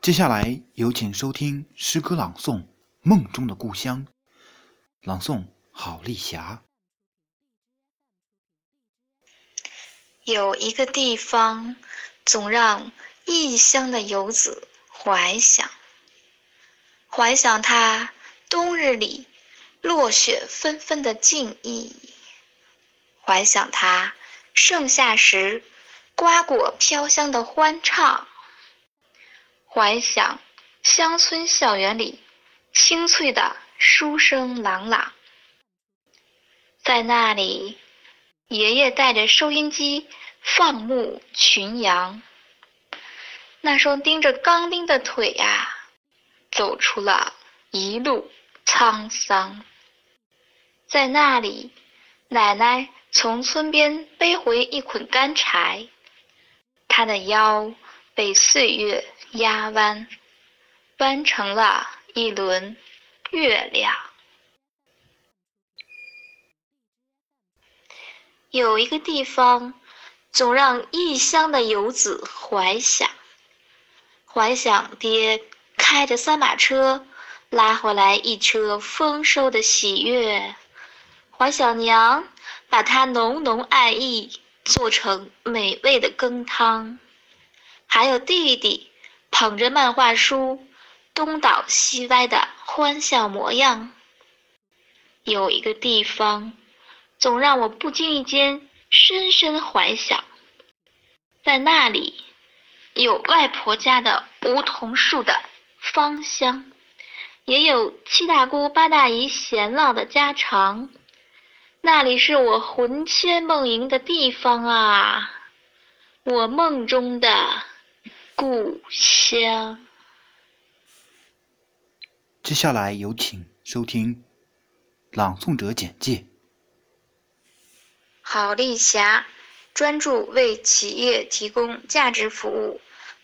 接下来有请收听诗歌朗诵《梦中的故乡》，朗诵郝丽霞。有一个地方，总让异乡的游子怀想，怀想他冬日里落雪纷纷的静意，怀想他盛夏时瓜果飘香的欢畅。怀想乡村校园里清脆的书声朗朗，在那里，爷爷带着收音机放牧群羊，那双钉着钢钉的腿呀，走出了一路沧桑。在那里，奶奶从村边背回一捆干柴，她的腰被岁月。压弯，弯成了一轮月亮。有一个地方，总让异乡的游子怀想，怀想爹开着三马车拉回来一车丰收的喜悦，怀想娘把它浓浓爱意做成美味的羹汤，还有弟弟。捧着漫画书，东倒西歪的欢笑模样。有一个地方，总让我不经意间深深怀想。在那里，有外婆家的梧桐树的芳香，也有七大姑八大姨闲唠的家常。那里是我魂牵梦萦的地方啊，我梦中的。故乡。接下来有请收听朗诵者简介。郝丽霞专注为企业提供价值服务，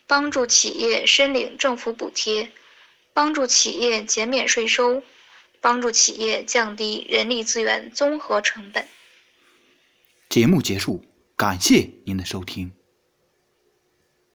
帮助企业申领政府补贴，帮助企业减免税收，帮助企业降低人力资源综合成本。节目结束，感谢您的收听。